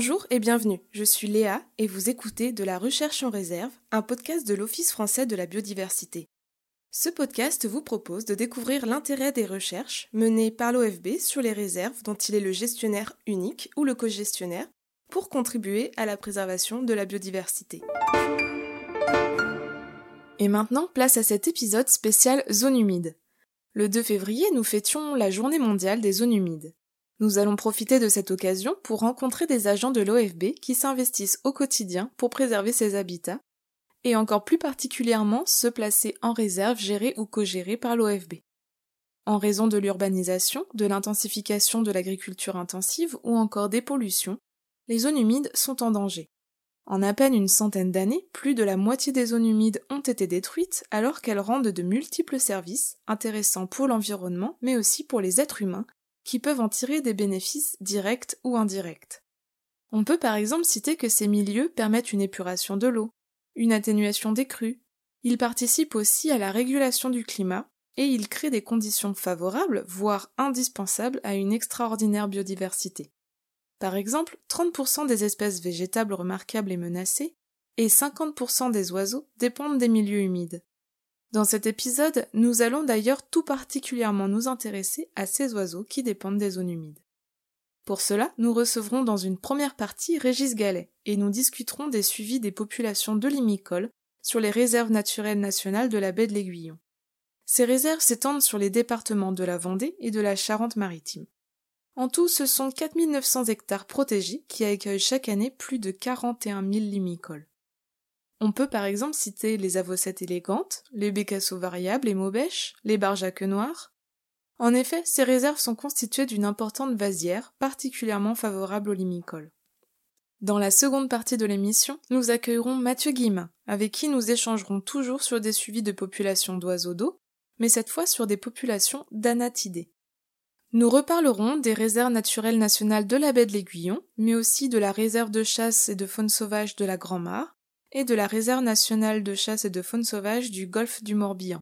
Bonjour et bienvenue, je suis Léa et vous écoutez De la recherche en réserve, un podcast de l'Office français de la biodiversité. Ce podcast vous propose de découvrir l'intérêt des recherches menées par l'OFB sur les réserves dont il est le gestionnaire unique ou le co-gestionnaire pour contribuer à la préservation de la biodiversité. Et maintenant, place à cet épisode spécial zone humide. Le 2 février, nous fêtions la journée mondiale des zones humides. Nous allons profiter de cette occasion pour rencontrer des agents de l'OFB qui s'investissent au quotidien pour préserver ces habitats, et encore plus particulièrement se placer en réserve gérée ou co-gérée par l'OFB. En raison de l'urbanisation, de l'intensification de l'agriculture intensive ou encore des pollutions, les zones humides sont en danger. En à peine une centaine d'années, plus de la moitié des zones humides ont été détruites alors qu'elles rendent de multiples services, intéressants pour l'environnement mais aussi pour les êtres humains, qui peuvent en tirer des bénéfices directs ou indirects. On peut par exemple citer que ces milieux permettent une épuration de l'eau, une atténuation des crues, ils participent aussi à la régulation du climat et ils créent des conditions favorables, voire indispensables à une extraordinaire biodiversité. Par exemple, 30% des espèces végétables remarquables et menacées et 50% des oiseaux dépendent des milieux humides. Dans cet épisode, nous allons d'ailleurs tout particulièrement nous intéresser à ces oiseaux qui dépendent des zones humides. Pour cela, nous recevrons dans une première partie Régis Gallet et nous discuterons des suivis des populations de limicoles sur les réserves naturelles nationales de la baie de l'Aiguillon. Ces réserves s'étendent sur les départements de la Vendée et de la Charente-Maritime. En tout, ce sont 4900 hectares protégés qui accueillent chaque année plus de 41 000 limicoles. On peut par exemple citer les avocettes élégantes, les bécassos variables et maubèches, les barges à queue noire. En effet, ces réserves sont constituées d'une importante vasière, particulièrement favorable aux limicoles. Dans la seconde partie de l'émission, nous accueillerons Mathieu Guillemin, avec qui nous échangerons toujours sur des suivis de populations d'oiseaux d'eau, mais cette fois sur des populations d'anatidés. Nous reparlerons des réserves naturelles nationales de la baie de l'Aiguillon, mais aussi de la réserve de chasse et de faune sauvage de la Grand-Mare, et de la réserve nationale de chasse et de faune sauvage du golfe du Morbihan,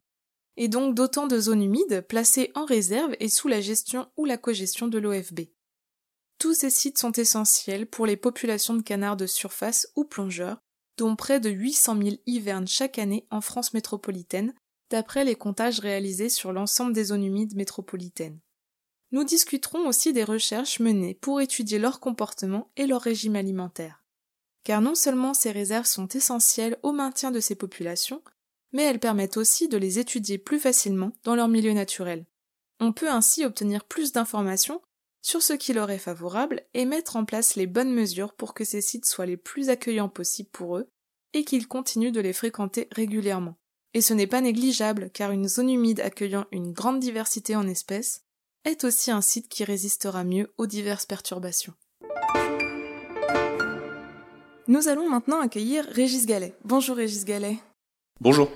et donc d'autant de zones humides placées en réserve et sous la gestion ou la cogestion de l'OFB. Tous ces sites sont essentiels pour les populations de canards de surface ou plongeurs, dont près de 800 000 hivernent chaque année en France métropolitaine, d'après les comptages réalisés sur l'ensemble des zones humides métropolitaines. Nous discuterons aussi des recherches menées pour étudier leur comportement et leur régime alimentaire car non seulement ces réserves sont essentielles au maintien de ces populations, mais elles permettent aussi de les étudier plus facilement dans leur milieu naturel. On peut ainsi obtenir plus d'informations sur ce qui leur est favorable et mettre en place les bonnes mesures pour que ces sites soient les plus accueillants possibles pour eux et qu'ils continuent de les fréquenter régulièrement. Et ce n'est pas négligeable car une zone humide accueillant une grande diversité en espèces est aussi un site qui résistera mieux aux diverses perturbations. Nous allons maintenant accueillir Régis Gallet. Bonjour Régis Gallet. Bonjour.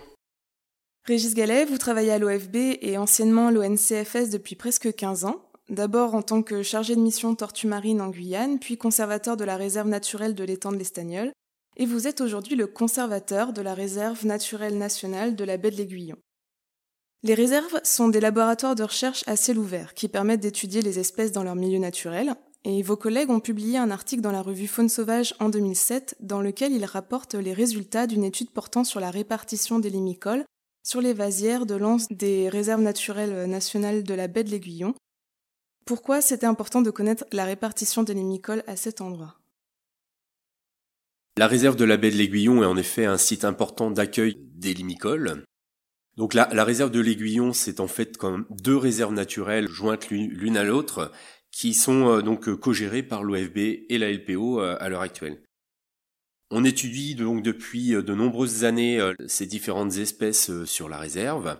Régis Gallet, vous travaillez à l'OFB et anciennement l'ONCFS depuis presque 15 ans. D'abord en tant que chargé de mission tortue marine en Guyane, puis conservateur de la réserve naturelle de l'étang de l'Estagnol. Et vous êtes aujourd'hui le conservateur de la réserve naturelle nationale de la baie de l'Aiguillon. Les réserves sont des laboratoires de recherche à ciel ouvert qui permettent d'étudier les espèces dans leur milieu naturel, et vos collègues ont publié un article dans la revue Faune Sauvage en 2007 dans lequel ils rapportent les résultats d'une étude portant sur la répartition des limicoles sur les vasières de lance des réserves naturelles nationales de la baie de l'Aiguillon. Pourquoi c'était important de connaître la répartition des limicoles à cet endroit? La réserve de la baie de l'Aiguillon est en effet un site important d'accueil des limicoles. Donc la, la réserve de l'Aiguillon, c'est en fait comme deux réserves naturelles jointes l'une à l'autre qui sont euh, donc euh, co-gérés par l'OFB et la LPO euh, à l'heure actuelle. On étudie donc depuis de nombreuses années ces différentes espèces sur la réserve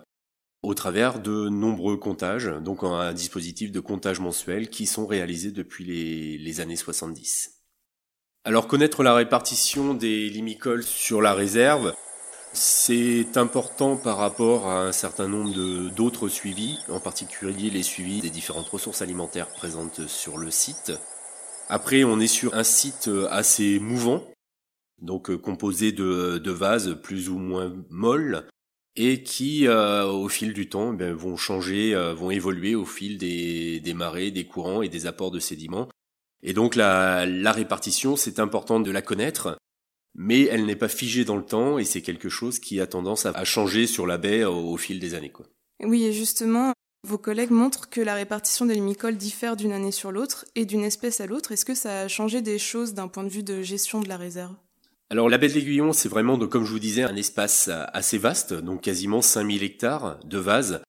au travers de nombreux comptages, donc un dispositif de comptage mensuel qui sont réalisés depuis les, les années 70. Alors connaître la répartition des limicoles sur la réserve, c'est important par rapport à un certain nombre d'autres suivis, en particulier les suivis des différentes ressources alimentaires présentes sur le site. Après, on est sur un site assez mouvant, donc euh, composé de, vases plus ou moins molles, et qui, euh, au fil du temps, eh vont changer, euh, vont évoluer au fil des, marées, des courants et des apports de sédiments. Et donc la répartition, c'est important de la connaître, mais elle n'est pas figée dans le temps et c'est quelque chose qui a tendance à, changer sur la baie au, fil des années. Quoi. Oui, et justement, vos collègues montrent que la répartition des limicoles diffère d'une année sur l'autre et d'une espèce à l'autre. Est-ce que ça a changé des choses d'un point de vue de gestion de la réserve? Alors la baie de l'Aiguillon, c'est vraiment, comme je vous disais, un espace assez vaste, donc quasiment 5000 hectares de vases,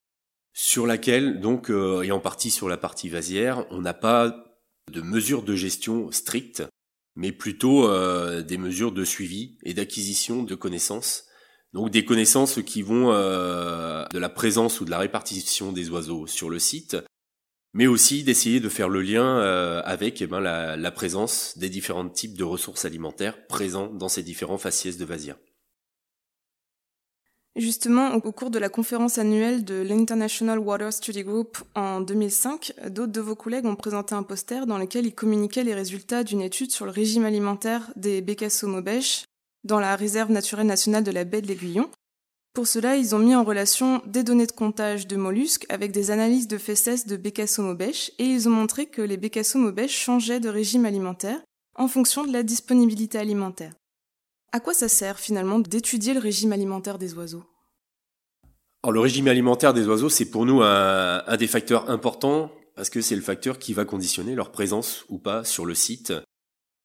sur laquelle, donc, euh, et en partie sur la partie vasière, on n'a pas de mesures de gestion strictes, mais plutôt euh, des mesures de suivi et d'acquisition de connaissances. Donc des connaissances qui vont euh, de la présence ou de la répartition des oiseaux sur le site, mais aussi d'essayer de faire le lien euh, avec eh ben, la, présence des différents types de ressources alimentaires présents dans ces différents faciès de vasières. Justement, au cours de la conférence annuelle de l'International Water Study Group en 2005, d'autres de vos collègues ont présenté un poster dans lequel ils communiquaient les résultats d'une étude sur le régime alimentaire des bécassos dans la réserve naturelle nationale de la baie de l'Aiguillon. Pour cela, ils ont mis en relation des données de comptage de mollusques avec des analyses de fesses de bécassos et ils ont montré que les bécassos changeaient de régime alimentaire en fonction de la disponibilité alimentaire. À quoi ça sert finalement d'étudier le régime alimentaire des oiseaux? Le régime alimentaire des oiseaux, c'est pour nous un, des facteurs importants parce que c'est le facteur qui va conditionner leur présence ou pas sur le site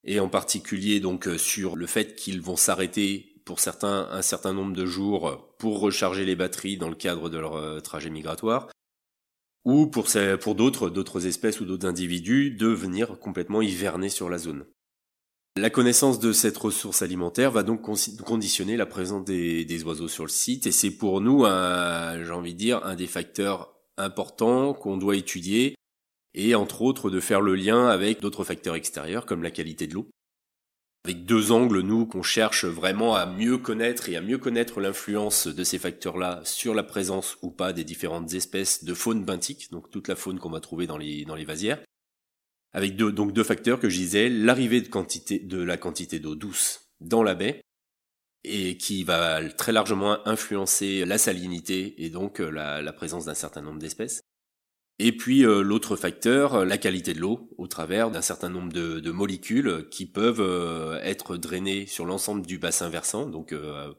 et en particulier donc euh, sur le fait qu'ils vont s'arrêter pour certains un certain nombre de jours pour recharger les batteries dans le cadre de leur euh, trajet migratoire ou pour, pour d'autres d'autres espèces ou d'autres individus de venir complètement hiverner sur la zone. La connaissance de cette ressource alimentaire va donc conditionner la présence des, oiseaux sur le site et c'est pour nous, j'ai envie de dire, un des facteurs importants qu'on doit étudier et entre autres de faire le lien avec d'autres facteurs extérieurs comme la qualité de l'eau. Avec deux angles, nous, qu'on cherche vraiment à mieux connaître et à mieux connaître l'influence de ces facteurs-là sur la présence ou pas des différentes espèces de faune benthique, donc toute la faune qu'on va trouver dans les, dans les vasières, avec deux, donc deux facteurs que je disais, l'arrivée de, quantité, de la quantité d'eau douce dans la baie, et qui va très largement influencer la salinité et donc euh, la, présence d'un certain nombre d'espèces. Et puis euh, l'autre facteur, la qualité de l'eau, au travers d'un certain nombre de, molécules qui peuvent euh, être drainées sur l'ensemble du bassin versant. Donc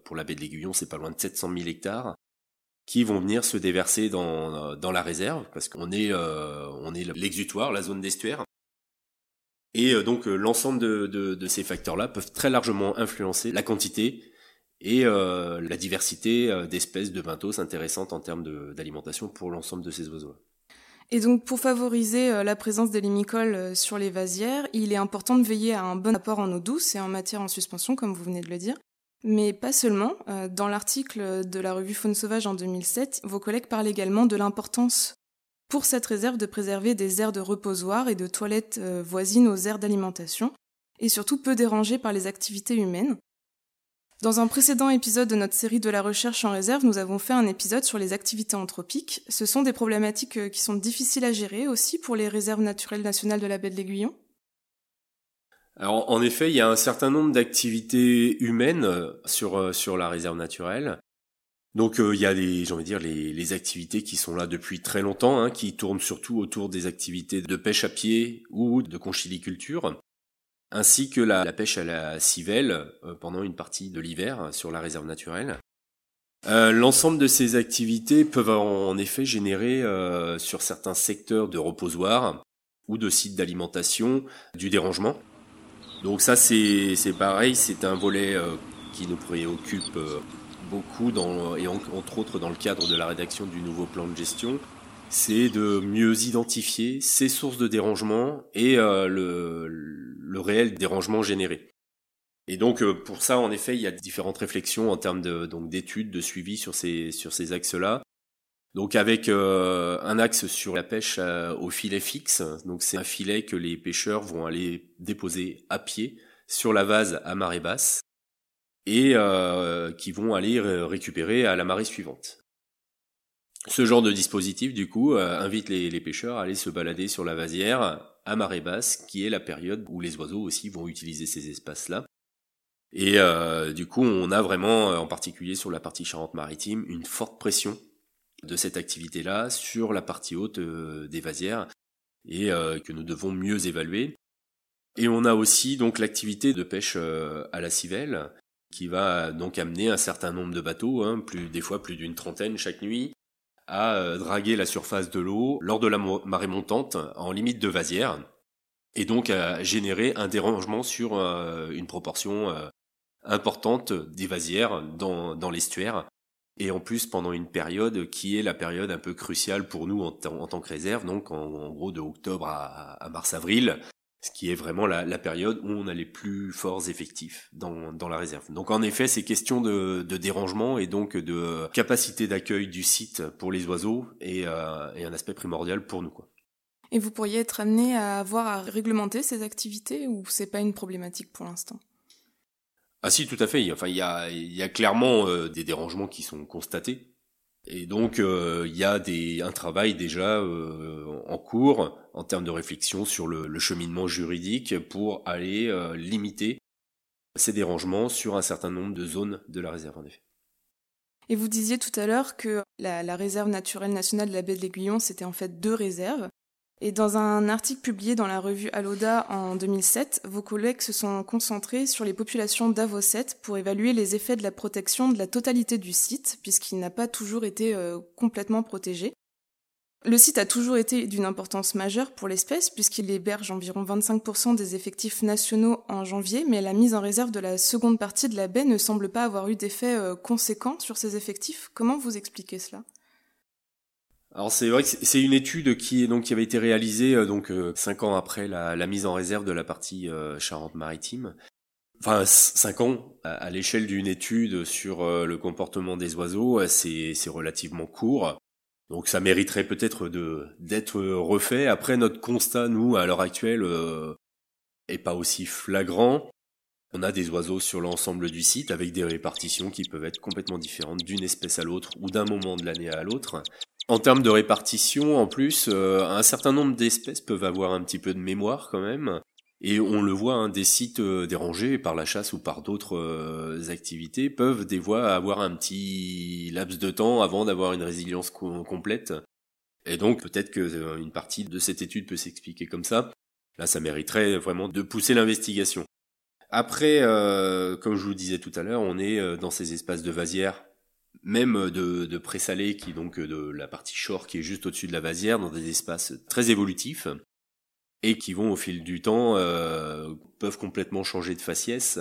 pour la baie de l'Aiguillon, c'est pas loin de 700 000 hectares qui vont venir se déverser dans, dans la réserve parce qu'on est on est l'exutoire, la zone d'estuaire. Et euh, donc euh, l'ensemble de, ces facteurs-là peuvent très largement influencer la quantité et euh, la diversité d'espèces de benthos intéressantes en termes d'alimentation pour l'ensemble de ces oiseaux. Et donc pour favoriser la présence des limicoles sur les vasières, il est important de veiller à un bon apport en eau douce et en matière en suspension, comme vous venez de le dire. Mais pas seulement. Dans l'article de la revue Faune Sauvage en 2007, vos collègues parlent également de l'importance pour cette réserve de préserver des aires de reposoir et de toilettes euh, voisines aux aires d'alimentation, et surtout peu dérangées par les activités humaines. Dans un précédent épisode de notre série de la recherche en réserve, nous avons fait un épisode sur les activités anthropiques. Ce sont des problématiques euh, qui sont difficiles à gérer aussi pour les réserves naturelles nationales de la baie de l'Aiguillon. Alors, en effet, il y a un certain nombre d'activités humaines euh, sur, sur la réserve naturelle. Donc euh, il y a les, j'ai envie de dire, les, activités qui sont là depuis très longtemps, hein, qui tournent surtout autour des activités de pêche à pied ou de conchiliculture, ainsi que la, pêche à la civelle euh, pendant une partie de l'hiver sur la réserve naturelle. Euh, L'ensemble de ces activités peuvent en, effet générer sur certains secteurs de reposoirs ou de sites d'alimentation du dérangement. Donc ça c'est pareil, c'est un volet qui nous préoccupe beaucoup, dans, et entre autres dans le cadre de la rédaction du nouveau plan de gestion, c'est de mieux identifier ces sources de dérangement et euh, le, réel dérangement généré. Et donc euh, pour ça, en effet, il y a différentes réflexions en termes de, donc d'études, de suivi sur ces sur ces axes-là. Donc avec euh, un axe sur la pêche au filet fixe, donc c'est un filet que les pêcheurs vont aller déposer à pied sur la vase à marée basse et euh, qui vont aller récupérer à la marée suivante. Ce genre de dispositif, du coup, euh, invite les, pêcheurs à aller se balader sur la vasière à marée basse, qui est la période où les oiseaux aussi vont utiliser ces espaces-là. Et euh, du coup, on a vraiment, en particulier sur la partie Charente-Maritime, une forte pression de cette activité-là sur la partie haute des vasières et que nous devons mieux évaluer. Et on a aussi donc l'activité de pêche à la civelle, qui va donc amener un certain nombre de bateaux, hein, des fois plus d'une trentaine chaque nuit, à euh, draguer la surface de l'eau lors de la marée montante en limite de vasière, et donc à générer un dérangement sur euh, une proportion euh, importante des vasières dans, dans l'estuaire, et en plus pendant une période qui est la période un peu cruciale pour nous en, tant que réserve, donc en, gros de octobre à mars-avril, ce qui est vraiment la, la, période où on a les plus forts effectifs dans, dans la réserve. Donc en effet, c'est question de, de, dérangement et donc de capacité d'accueil du site pour les oiseaux et, euh, un aspect primordial pour nous. Quoi. Et vous pourriez être amené à avoir à réglementer ces activités ou c'est pas une problématique pour l'instant? Ah si, tout à fait. Enfin, il y a, il y a clairement euh, des dérangements qui sont constatés et donc euh, il y a un travail déjà euh, en cours en termes de réflexion sur le, le cheminement juridique pour aller euh, limiter ces dérangements sur un certain nombre de zones de la réserve en effet. Et vous disiez tout à l'heure que la, la, réserve naturelle nationale de la baie de l'Aiguillon, c'était en fait deux réserves. Et dans un article publié dans la revue Aloda en 2007, vos collègues se sont concentrés sur les populations d'Avoset pour évaluer les effets de la protection de la totalité du site, puisqu'il n'a pas toujours été euh, complètement protégé. Le site a toujours été d'une importance majeure pour l'espèce, puisqu'il héberge environ 25% des effectifs nationaux en janvier, mais la mise en réserve de la seconde partie de la baie ne semble pas avoir eu d'effet euh, conséquent sur ces effectifs. Comment vous expliquez cela? Alors c'est vrai que c'est une étude qui, donc, qui avait été réalisée euh, donc euh, cinq ans après la, mise en réserve de la partie euh, Charente-Maritime. Enfin, cinq ans à, l'échelle d'une étude sur le comportement des oiseaux, c'est relativement court. Donc ça mériterait peut-être d'être refait. Après notre constat, nous, à l'heure actuelle, est pas aussi flagrant. On a des oiseaux sur l'ensemble du site avec des répartitions qui peuvent être complètement différentes d'une espèce à l'autre ou d'un moment de l'année à l'autre. En termes de répartition, en plus, euh, un certain nombre d'espèces peuvent avoir un petit peu de mémoire quand même. Et on le voit, hein, des sites euh, dérangés par la chasse ou par d'autres euh, activités peuvent des fois avoir un petit laps de temps avant d'avoir une résilience complète. Et donc peut-être que une partie de cette étude peut s'expliquer comme ça. Là, ça mériterait vraiment de pousser l'investigation. Après, comme je vous disais tout à l'heure, on est dans ces espaces de vasières même de, de présalé qui donc de la partie shore qui est juste au-dessus de la vasière dans des espaces très évolutifs et qui vont au fil du temps euh, peuvent complètement changer de faciès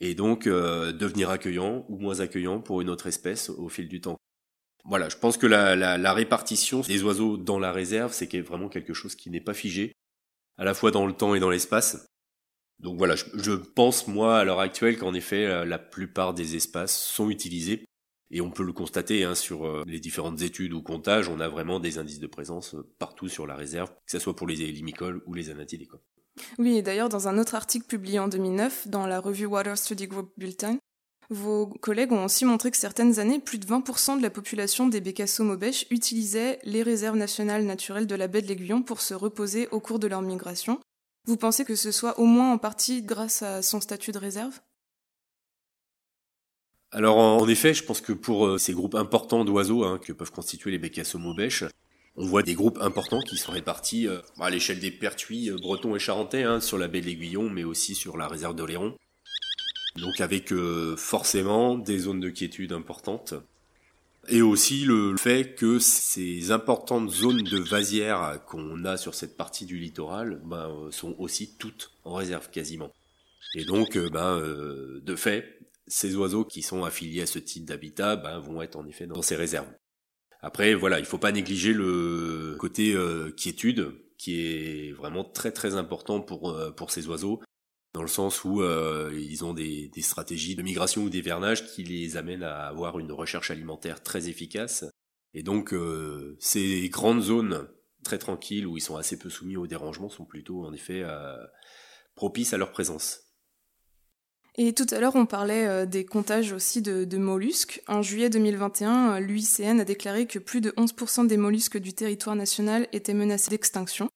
et donc euh, devenir accueillants ou moins accueillants pour une autre espèce au fil du temps. Voilà, je pense que la, la, la répartition des oiseaux dans la réserve, c'est vraiment quelque chose qui n'est pas figé, à la fois dans le temps et dans l'espace. Donc voilà, je, je, pense moi à l'heure actuelle qu'en effet la plupart des espaces sont utilisés et on peut le constater hein, sur euh, les différentes études ou comptages, on a vraiment des indices de présence euh, partout sur la réserve, que ce soit pour les limicoles ou les anatides. Oui, et d'ailleurs, dans un autre article publié en 2009 dans la revue Water Study Group Bulletin, vos collègues ont aussi montré que certaines années, plus de 20% de la population des bécassos maubèches utilisait les réserves nationales naturelles de la baie de l'Aiguillon pour se reposer au cours de leur migration. Vous pensez que ce soit au moins en partie grâce à son statut de réserve? Alors en effet, je pense que pour euh, ces groupes importants d'oiseaux hein, que peuvent constituer les bécassos on voit des groupes importants qui sont répartis euh, à l'échelle des pertuis euh, bretons et charentais hein, sur la baie de l'Aiguillon, mais aussi sur la réserve d'Oléron. Donc avec forcément des zones de quiétude importantes. Et aussi le fait que ces importantes zones de vasières qu'on a sur cette partie du littoral ben, sont aussi toutes en réserve quasiment. Et donc, ben, de fait, ces oiseaux qui sont affiliés à ce type d'habitat ben, vont être en effet dans ces réserves. Après, voilà, il faut pas négliger le côté euh, quiétude qui est vraiment très très important pour euh, ces oiseaux, dans le sens où euh, ils ont des, des stratégies de migration ou d'hivernage qui les amènent à avoir une recherche alimentaire très efficace. Et donc, ces grandes zones très tranquilles où ils sont assez peu soumis aux dérangements sont plutôt en effet propices à leur présence. Et tout à l'heure, on parlait euh, des comptages aussi de, mollusques. En juillet 2021, euh, l'UICN a déclaré que plus de 11% des mollusques du territoire national étaient menacés d'extinction.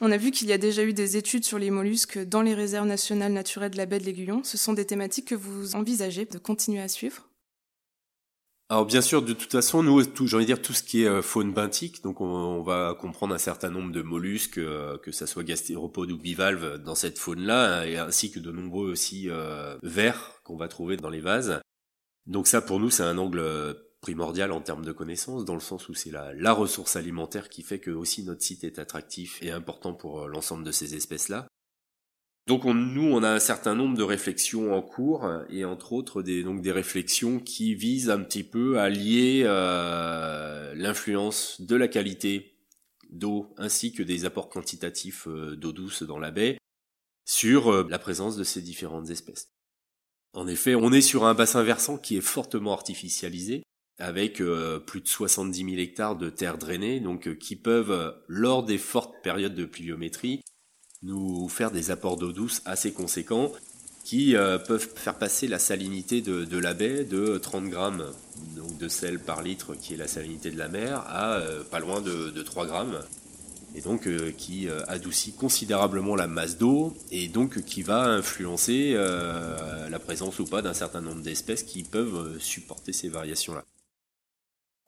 On a vu qu'il y a déjà eu des études sur les mollusques dans les réserves nationales naturelles de la baie de l'Aiguillon. Ce sont des thématiques que vous envisagez de continuer à suivre? Alors bien sûr, de toute façon, nous, tout, j'ai envie de dire tout ce qui est euh, faune benthique, donc on, va comprendre un certain nombre de mollusques, euh, que ça soit gastéropodes ou bivalves dans cette faune-là, et ainsi que de nombreux aussi euh, vers qu'on va trouver dans les vases. Donc ça, pour nous, c'est un angle primordial en termes de connaissances, dans le sens où c'est la ressource alimentaire qui fait que aussi notre site est attractif et important pour l'ensemble de ces espèces-là. Donc nous, on a un certain nombre de réflexions en cours et entre autres des donc des réflexions qui visent un petit peu à lier euh, l'influence de la qualité d'eau ainsi que des apports quantitatifs euh, d'eau douce dans la baie sur euh, la présence de ces différentes espèces. En effet, on est sur un bassin versant qui est fortement artificialisé avec plus de 70 000 hectares de terres drainées, donc qui peuvent, lors des fortes périodes de pluviométrie, nous faire des apports d'eau douce assez conséquents qui euh, peuvent faire passer la salinité de, la baie de 30 grammes donc de sel par litre, qui est la salinité de la mer, à euh, pas loin de, 3 grammes, et donc euh, qui adoucit considérablement la masse d'eau, et donc qui va influencer la présence ou pas d'un certain nombre d'espèces qui peuvent supporter ces variations-là.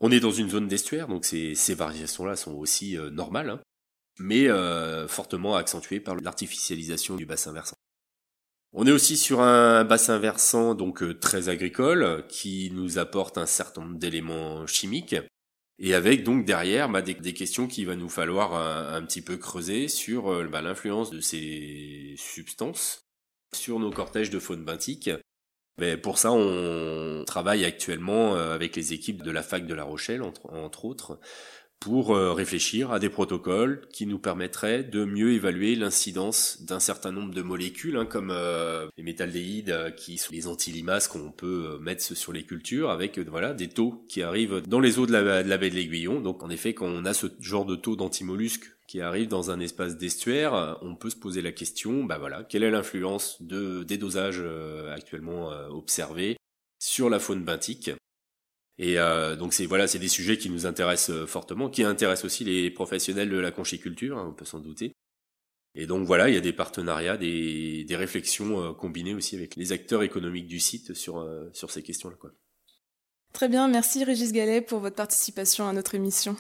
On est dans une zone d'estuaire, donc ces, variations-là sont aussi normales. Hein mais euh, fortement accentué par l'artificialisation du bassin versant. On est aussi sur un bassin versant donc euh, très agricole qui nous apporte un certain nombre d'éléments chimiques et avec donc derrière bah, des, questions qu'il va nous falloir un, petit peu creuser sur euh, bah, l'influence de ces substances sur nos cortèges de faune benthique. Mais pour ça, on travaille actuellement avec les équipes de la fac de La Rochelle, entre autres, pour euh, réfléchir à des protocoles qui nous permettraient de mieux évaluer l'incidence d'un certain nombre de molécules, hein, comme euh, les métaldéhydes, euh, qui sont les antilimaces qu'on peut mettre sur les cultures, avec voilà des taux qui arrivent dans les eaux de la, baie de l'Aiguillon. Donc en effet, quand on a ce genre de taux d'antimollusques qui arrive dans un espace d'estuaire, on peut se poser la question, bah voilà, quelle est l'influence de, des dosages actuellement observés sur la faune benthique et euh, donc c'est voilà, c'est des sujets qui nous intéressent euh, fortement, qui intéressent aussi les professionnels de la conchiculture, hein, on peut s'en douter. Et donc voilà, il y a des partenariats, des, réflexions euh, combinées aussi avec les acteurs économiques du site sur, sur ces questions-là. Très bien, merci Régis Gallet pour votre participation à notre émission.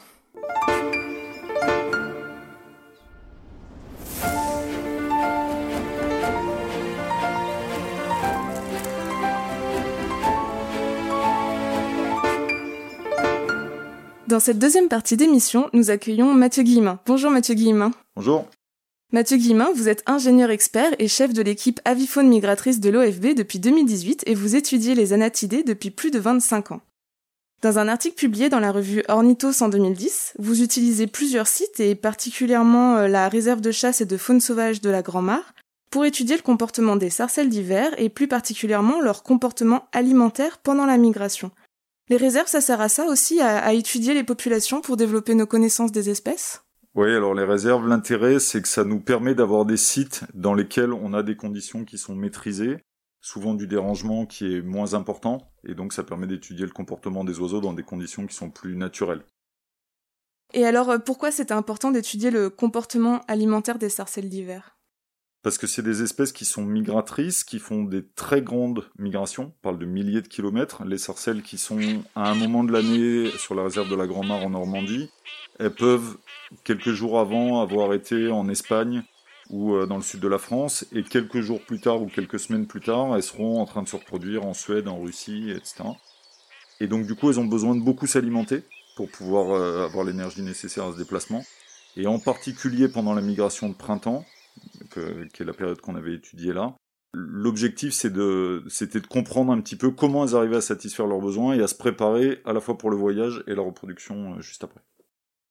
Dans cette deuxième partie d'émission, nous accueillons Mathieu Guillemin. Bonjour Mathieu Guillemin. Bonjour. Mathieu Guillemin, vous êtes ingénieur expert et chef de l'équipe avifaune migratrice de l'OFB depuis 2018 et vous étudiez les anatidés depuis plus de 25 ans. Dans un article publié dans la revue Ornithos en 2010, vous utilisez plusieurs sites et particulièrement euh, la réserve de chasse et de faune sauvage de la Grand-Mare pour étudier le comportement des sarcelles d'hiver et plus particulièrement leur comportement alimentaire pendant la migration. Les réserves, ça sert à ça aussi, à, étudier les populations pour développer nos connaissances des espèces? Oui, alors les réserves, l'intérêt, c'est que ça nous permet d'avoir des sites dans lesquels on a des conditions qui sont maîtrisées, souvent du dérangement qui est moins important, et donc ça permet d'étudier le comportement des oiseaux dans des conditions qui sont plus naturelles. Et alors, euh, pourquoi c'est important d'étudier le comportement alimentaire des sarcelles d'hiver? Parce que c'est des espèces qui sont migratrices, qui font des très grandes migrations, on parle de milliers de kilomètres. Les sarcelles qui sont à un moment de l'année sur la réserve de la Grand-Mare en Normandie, elles peuvent quelques jours avant avoir été en Espagne ou euh, dans le sud de la France, et quelques jours plus tard ou quelques semaines plus tard, elles seront en train de se reproduire en Suède, en Russie, etc. Et donc du coup, elles ont besoin de beaucoup s'alimenter pour pouvoir euh, avoir l'énergie nécessaire à ce déplacement. Et en particulier pendant la migration de printemps, qui est la période qu'on avait étudiée là. L'objectif, c'était de comprendre un petit peu comment elles arrivaient à satisfaire leurs besoins et à se préparer à la fois pour le voyage et la reproduction euh, juste après.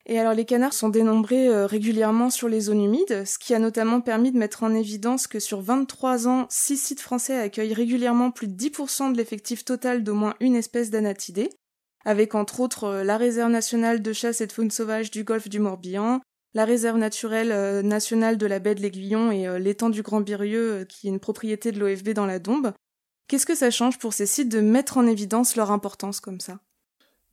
Et alors les canards sont dénombrés euh, régulièrement sur les zones humides, ce qui a notamment permis de mettre en évidence que sur 23 ans, 6 sites français accueillent régulièrement plus de 10% de l'effectif total d'au moins une espèce d'anatidée, avec entre autres euh, la réserve nationale de chasse et de faune sauvage du golfe du Morbihan, la réserve naturelle euh, nationale de la baie de l'Aiguillon et euh, l'étang du Grand Birieux, euh, qui est une propriété de l'OFB dans la Dombe. Qu'est-ce que ça change pour ces sites de mettre en évidence leur importance comme ça?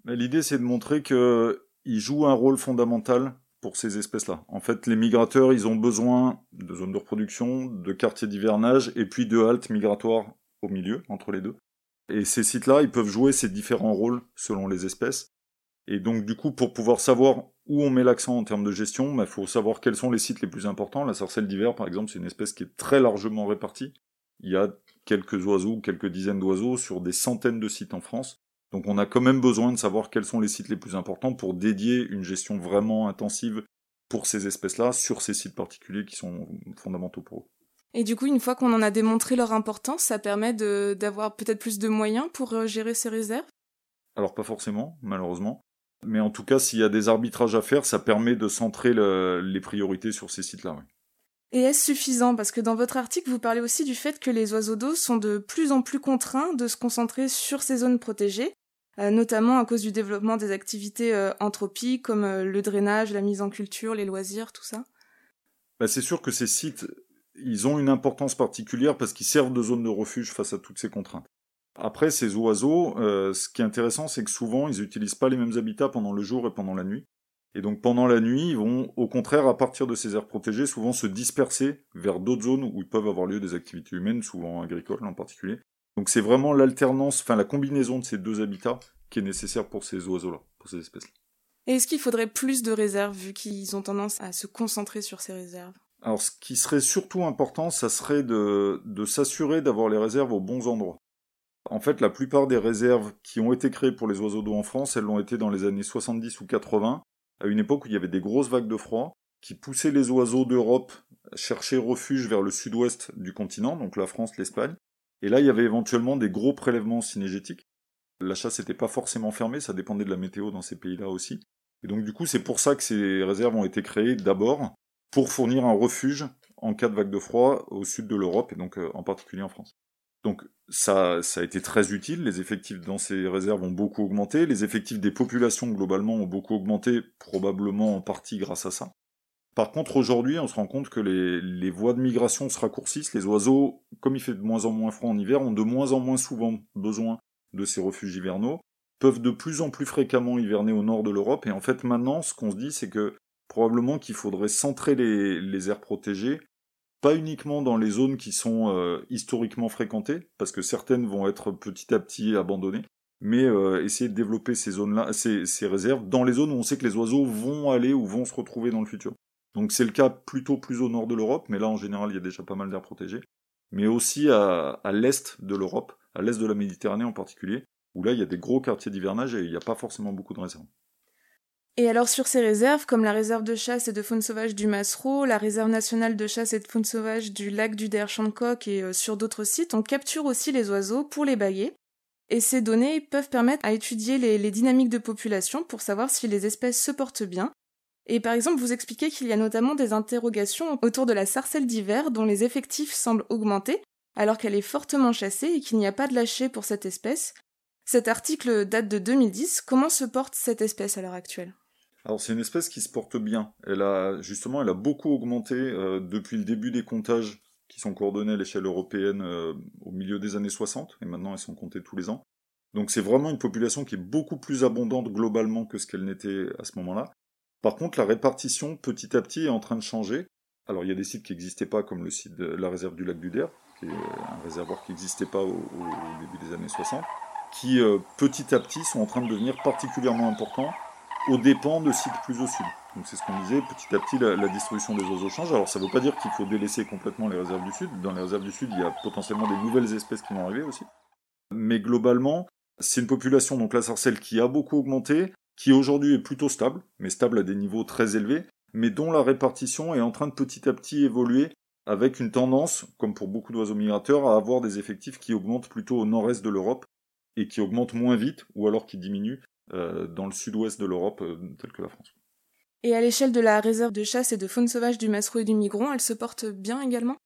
L'idée, c'est de montrer qu'ils jouent un rôle fondamental pour ces espèces-là. En fait, les migrateurs, ils ont besoin de zones de reproduction, de quartiers d'hivernage et puis de haltes migratoires au milieu, entre les deux. Et ces sites-là, ils peuvent jouer ces différents rôles selon les espèces. Et donc, du coup, pour pouvoir savoir où on met l'accent en termes de gestion, il bah, faut savoir quels sont les sites les plus importants. La sarcelle d'hiver, par exemple, c'est une espèce qui est très largement répartie. Il y a quelques oiseaux, quelques dizaines d'oiseaux sur des centaines de sites en France. Donc on a quand même besoin de savoir quels sont les sites les plus importants pour dédier une gestion vraiment intensive pour ces espèces-là sur ces sites particuliers qui sont fondamentaux pour eux. Et du coup, une fois qu'on en a démontré leur importance, ça permet d'avoir peut-être plus de moyens pour euh, gérer ces réserves? Alors pas forcément, malheureusement. Mais en tout cas, s'il y a des arbitrages à faire, ça permet de centrer les priorités sur ces sites-là. Et est-ce suffisant? Parce que dans votre article, vous parlez aussi du fait que les oiseaux d'eau sont de plus en plus contraints de se concentrer sur ces zones protégées, euh, notamment à cause du développement des activités euh, anthropiques comme le drainage, la mise en culture, les loisirs, tout ça? Bah, c'est sûr que ces sites ils ont une importance particulière parce qu'ils servent de zone de refuge face à toutes ces contraintes. Après, ces oiseaux, euh, ce qui est intéressant, c'est que souvent, ils n'utilisent pas les mêmes habitats pendant le jour et pendant la nuit. Et donc pendant la nuit, ils vont au contraire, à partir de ces aires protégées, souvent se disperser vers d'autres zones où ils peuvent avoir lieu des activités humaines, souvent agricoles en particulier. Donc c'est vraiment l'alternance, enfin la combinaison de ces deux habitats qui est nécessaire pour ces oiseaux-là, pour ces espèces-là. Et est-ce qu'il faudrait plus de réserves vu qu'ils ont tendance à se concentrer sur ces réserves? Alors, ce qui serait surtout important, ça serait de, s'assurer d'avoir les réserves aux bons endroits. En fait, la plupart des réserves qui ont été créées pour les oiseaux d'eau en France, elles l'ont été dans les années 70 ou 80, à une époque où il y avait des grosses vagues de froid, qui poussaient les oiseaux d'Europe chercher refuge vers le sud-ouest du continent, donc la France, l'Espagne. Et là, il y avait éventuellement des gros prélèvements cinégétiques. La chasse n'était pas forcément fermée, ça dépendait de la météo dans ces pays-là aussi. Et donc du coup, c'est pour ça que ces réserves ont été créées d'abord, pour fournir un refuge en cas de vague de froid au sud de l'Europe et donc euh, en particulier en France. Donc ça, ça a été très utile, les effectifs dans ces réserves ont beaucoup augmenté, les effectifs des populations globalement ont beaucoup augmenté, probablement en partie grâce à ça. Par contre, aujourd'hui, on se rend compte que les, les, voies de migration se raccourcissent. Les oiseaux, comme il fait de moins en moins froid en hiver, ont de moins en moins souvent besoin de ces refuges hivernaux, peuvent de plus en plus fréquemment hiverner au nord de l'Europe. Et en fait, maintenant, ce qu'on se dit, c'est que probablement qu'il faudrait centrer les, aires protégées, pas uniquement dans les zones qui sont euh, historiquement fréquentées, parce que certaines vont être petit à petit abandonnées, mais euh, essayer de développer ces zones-là, ces, réserves, dans les zones où on sait que les oiseaux vont aller ou vont se retrouver dans le futur. Donc c'est le cas plutôt plus au nord de l'Europe, mais là en général il y a déjà pas mal d'aires protégées, mais aussi à, à l'est de l'Europe, à l'est de la Méditerranée en particulier, où là il y a des gros quartiers d'hivernage et il n'y a pas forcément beaucoup de réserves. Et alors sur ces réserves, comme la réserve de chasse et de faune sauvage du Massereau, la réserve nationale de chasse et de faune sauvage du lac du Der-Chancoq et euh, sur d'autres sites, on capture aussi les oiseaux pour les baguer. Et ces données peuvent permettre à étudier les, les dynamiques de population pour savoir si les espèces se portent bien. Et par exemple, vous expliquez qu'il y a notamment des interrogations autour de la sarcelle d'hiver dont les effectifs semblent augmenter alors qu'elle est fortement chassée et qu'il n'y a pas de lâcher pour cette espèce. Cet article date de 2010. Comment se porte cette espèce à l'heure actuelle? Alors c'est une espèce qui se porte bien. Elle a justement, elle a beaucoup augmenté euh, depuis le début des comptages qui sont coordonnés à l'échelle européenne euh, au milieu des années 60 et maintenant elles sont comptées tous les ans. Donc c'est vraiment une population qui est beaucoup plus abondante globalement que ce qu'elle n'était à ce moment-là. Par contre, la répartition petit à petit est en train de changer. Alors il y a des sites qui n'existaient pas comme le site de la réserve du lac du Der, qui est un réservoir qui n'existait pas au, début des années 60, qui euh, petit à petit sont en train de devenir particulièrement importants aux dépens de sites plus au sud. Donc c'est ce qu'on disait, petit à petit la, distribution des oiseaux change. Alors ça ne veut pas dire qu'il faut délaisser complètement les réserves du sud. Dans les réserves du sud, il y a potentiellement des nouvelles espèces qui vont arriver aussi. Mais globalement, c'est une population, donc la sarcelle, qui a beaucoup augmenté, qui aujourd'hui est plutôt stable, mais stable à des niveaux très élevés, mais dont la répartition est en train de petit à petit évoluer avec une tendance, comme pour beaucoup d'oiseaux migrateurs, à avoir des effectifs qui augmentent plutôt au nord-est de l'Europe et qui augmentent moins vite, ou alors qui diminuent dans le sud-ouest de l'Europe, euh, tel que la France. Et à l'échelle de la réserve de chasse et de faune sauvage du Massereau et du Migron, elle se porte bien également?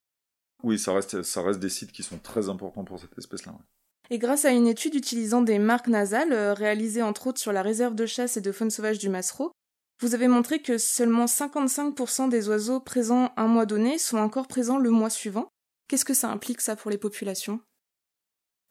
Oui, ça reste, ça reste des sites qui sont très importants pour cette espèce-là. Et grâce à une étude utilisant des marques nasales, euh, réalisée entre autres sur la réserve de chasse et de faune sauvage du Massereau, vous avez montré que seulement 55% des oiseaux présents un mois donné sont encore présents le mois suivant. Qu'est-ce que ça implique ça pour les populations?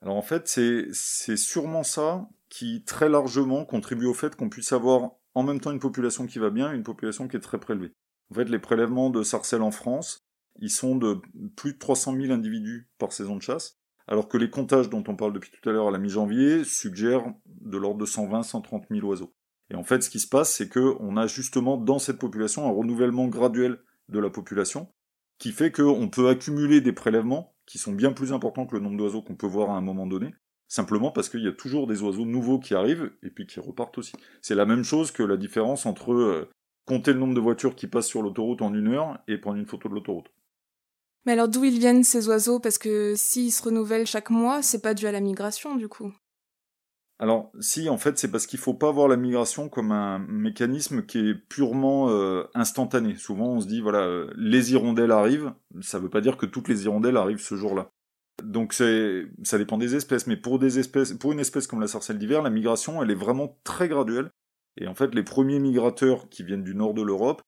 Alors en fait, c'est sûrement ça qui très largement contribue au fait qu'on puisse avoir en même temps une population qui va bien et une population qui est très prélevée. En fait, les prélèvements de sarcelles en France, ils sont de plus de 300 000 individus par saison de chasse, alors que les comptages dont on parle depuis tout à l'heure à la mi-janvier suggèrent de l'ordre de 120-130 000 oiseaux. Et en fait, ce qui se passe, c'est qu'on a justement dans cette population un renouvellement graduel de la population, qui fait qu'on peut accumuler des prélèvements qui sont bien plus importants que le nombre d'oiseaux qu'on peut voir à un moment donné, simplement parce qu'il y a toujours des oiseaux nouveaux qui arrivent et puis qui repartent aussi. C'est la même chose que la différence entre euh, compter le nombre de voitures qui passent sur l'autoroute en une heure et prendre une photo de l'autoroute. Mais alors d'où ils viennent ces oiseaux? Parce que s'ils se renouvellent chaque mois, c'est pas dû à la migration du coup. Alors si, en fait, c'est parce qu'il faut pas voir la migration comme un mécanisme qui est purement euh, instantané. Souvent, on se dit voilà, euh, les hirondelles arrivent. Ça veut pas dire que toutes les hirondelles arrivent ce jour-là. Donc ça dépend des espèces, mais pour des espèces, pour une espèce comme la sarcelle d'hiver, la migration, elle est vraiment très graduelle. Et en fait, les premiers migrateurs qui viennent du nord de l'Europe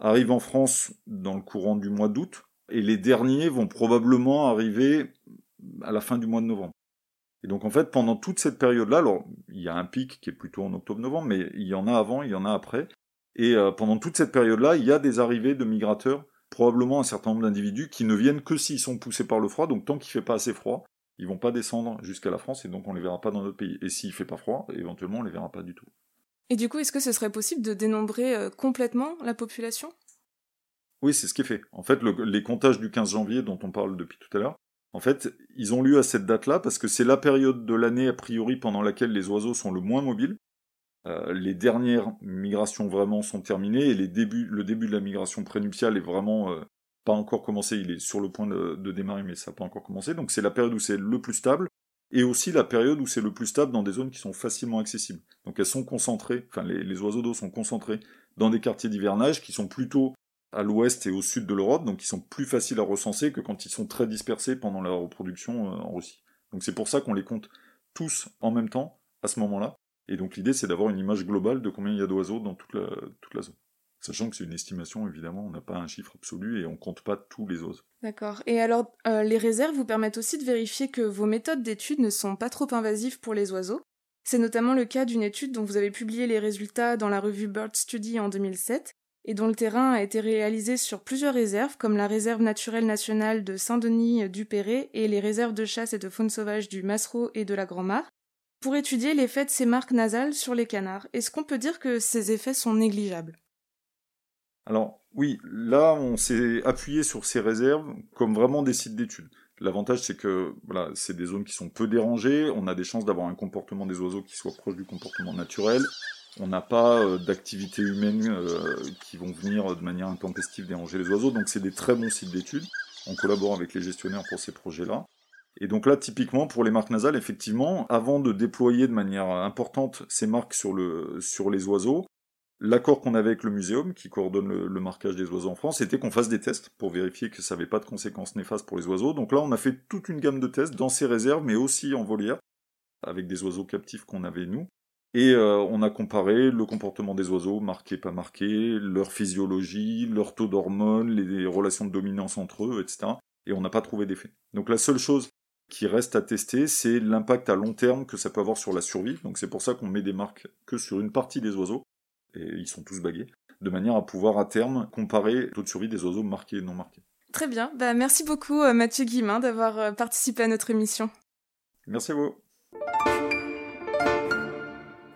arrivent en France dans le courant du mois d'août, et les derniers vont probablement arriver à la fin du mois de novembre. Et donc en fait, pendant toute cette période-là, alors il y a un pic qui est plutôt en octobre-novembre, mais il y en a avant, il y en a après. Et euh, pendant toute cette période-là, il y a des arrivées de migrateurs, probablement un certain nombre d'individus qui ne viennent que s'ils sont poussés par le froid. Donc tant qu'il fait pas assez froid, ils vont pas descendre jusqu'à la France et donc on les verra pas dans notre pays. Et s'il fait pas froid, éventuellement on les verra pas du tout. Et du coup, est-ce que ce serait possible de dénombrer euh, complètement la population? Oui, c'est ce qui est fait. En fait, les comptages du 15 janvier dont on parle depuis tout à l'heure, en fait, ils ont lieu à cette date-là parce que c'est la période de l'année a priori pendant laquelle les oiseaux sont le moins mobiles. Euh, les dernières migrations vraiment sont terminées et le début de la migration prénuptiale est vraiment euh, pas encore commencé. Il est sur le point de, démarrer, mais ça n'a pas encore commencé. Donc c'est la période où c'est le plus stable et aussi la période où c'est le plus stable dans des zones qui sont facilement accessibles. Donc elles sont concentrées, enfin les, les oiseaux d'eau sont concentrés dans des quartiers d'hivernage qui sont plutôt à l'ouest et au sud de l'Europe, donc ils sont plus faciles à recenser que quand ils sont très dispersés pendant la reproduction euh, en Russie. Donc c'est pour ça qu'on les compte tous en même temps à ce moment-là. Et donc l'idée c'est d'avoir une image globale de combien il y a d'oiseaux dans toute la, toute la zone. Sachant que c'est une estimation, évidemment, on n'a pas un chiffre absolu et on compte pas tous les oiseaux. D'accord. Et alors, euh, les réserves vous permettent aussi de vérifier que vos méthodes d'études ne sont pas trop invasives pour les oiseaux. C'est notamment le cas d'une étude dont vous avez publié les résultats dans la revue Bird Study en 2007 et dont le terrain a été réalisé sur plusieurs réserves, comme la réserve naturelle nationale de Saint-Denis-du-Perret et les réserves de chasse et de faune sauvage du Massereau et de la Grand-Mare, pour étudier l'effet de ces marques nasales sur les canards. Est-ce qu'on peut dire que ces effets sont négligeables? Alors, oui, là, on s'est appuyé sur ces réserves comme vraiment des sites d'études. L'avantage, c'est que voilà, c'est des zones qui sont peu dérangées, on a des chances d'avoir un comportement des oiseaux qui soit proche du comportement naturel, on n'a pas euh, d'activités humaines euh, qui vont venir de manière intempestive déranger les oiseaux, donc c'est des très bons sites d'études. On collabore avec les gestionnaires pour ces projets-là. Et donc là, typiquement, pour les marques nasales, effectivement, avant de déployer de manière importante ces marques sur, le, sur les oiseaux, l'accord qu'on avait avec le muséum, qui coordonne le, marquage des oiseaux en France, c'était qu'on fasse des tests pour vérifier que ça n'avait pas de conséquences néfastes pour les oiseaux. Donc là, on a fait toute une gamme de tests dans ces réserves, mais aussi en volière, avec des oiseaux captifs qu'on avait nous. Et euh, on a comparé le comportement des oiseaux, marqués, pas marqués, leur physiologie, leur taux d'hormones, les relations de dominance entre eux, etc. Et on n'a pas trouvé d'effet. Donc la seule chose qui reste à tester, c'est l'impact à long terme que ça peut avoir sur la survie. Donc c'est pour ça qu'on met des marques que sur une partie des oiseaux, et ils sont tous bagués, de manière à pouvoir à terme comparer le taux de survie des oiseaux marqués et non marqués. Très bien, bah, merci beaucoup euh, Mathieu Guimin d'avoir euh, participé à notre émission. Merci à vous.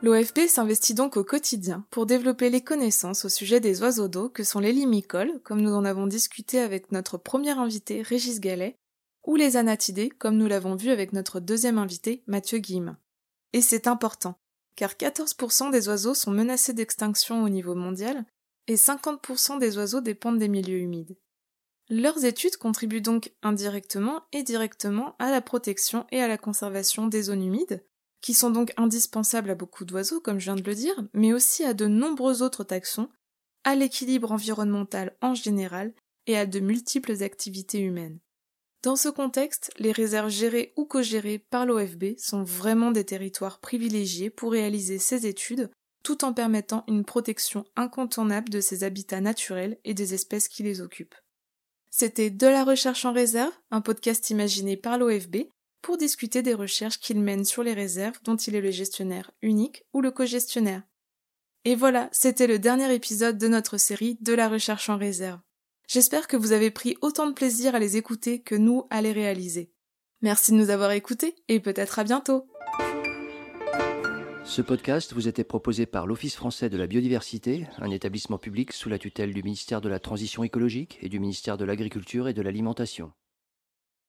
L'OFB s'investit donc au quotidien pour développer les connaissances au sujet des oiseaux d'eau que sont les limicoles, comme nous en avons discuté avec notre premier invité Régis Gallet, ou les anatidés, comme nous l'avons vu avec notre deuxième invité Mathieu Guim. Et c'est important, car 14% des oiseaux sont menacés d'extinction au niveau mondial, et 50% des oiseaux dépendent des milieux humides. Leurs études contribuent donc indirectement et directement à la protection et à la conservation des zones humides, qui sont donc indispensables à beaucoup d'oiseaux, comme je viens de le dire, mais aussi à de nombreux autres taxons, à l'équilibre environnemental en général et à de multiples activités humaines. Dans ce contexte, les réserves gérées ou co-gérées par l'OFB sont vraiment des territoires privilégiés pour réaliser ces études, tout en permettant une protection incontournable de ces habitats naturels et des espèces qui les occupent. C'était De la recherche en réserve, un podcast imaginé par l'OFB pour discuter des recherches qu'il mène sur les réserves dont il est le gestionnaire unique ou le co-gestionnaire. Et voilà, c'était le dernier épisode de notre série de la recherche en réserve. J'espère que vous avez pris autant de plaisir à les écouter que nous à les réaliser. Merci de nous avoir écoutés et peut-être à bientôt. Ce podcast vous était proposé par l'Office français de la biodiversité, un établissement public sous la tutelle du ministère de la Transition écologique et du ministère de l'Agriculture et de l'Alimentation.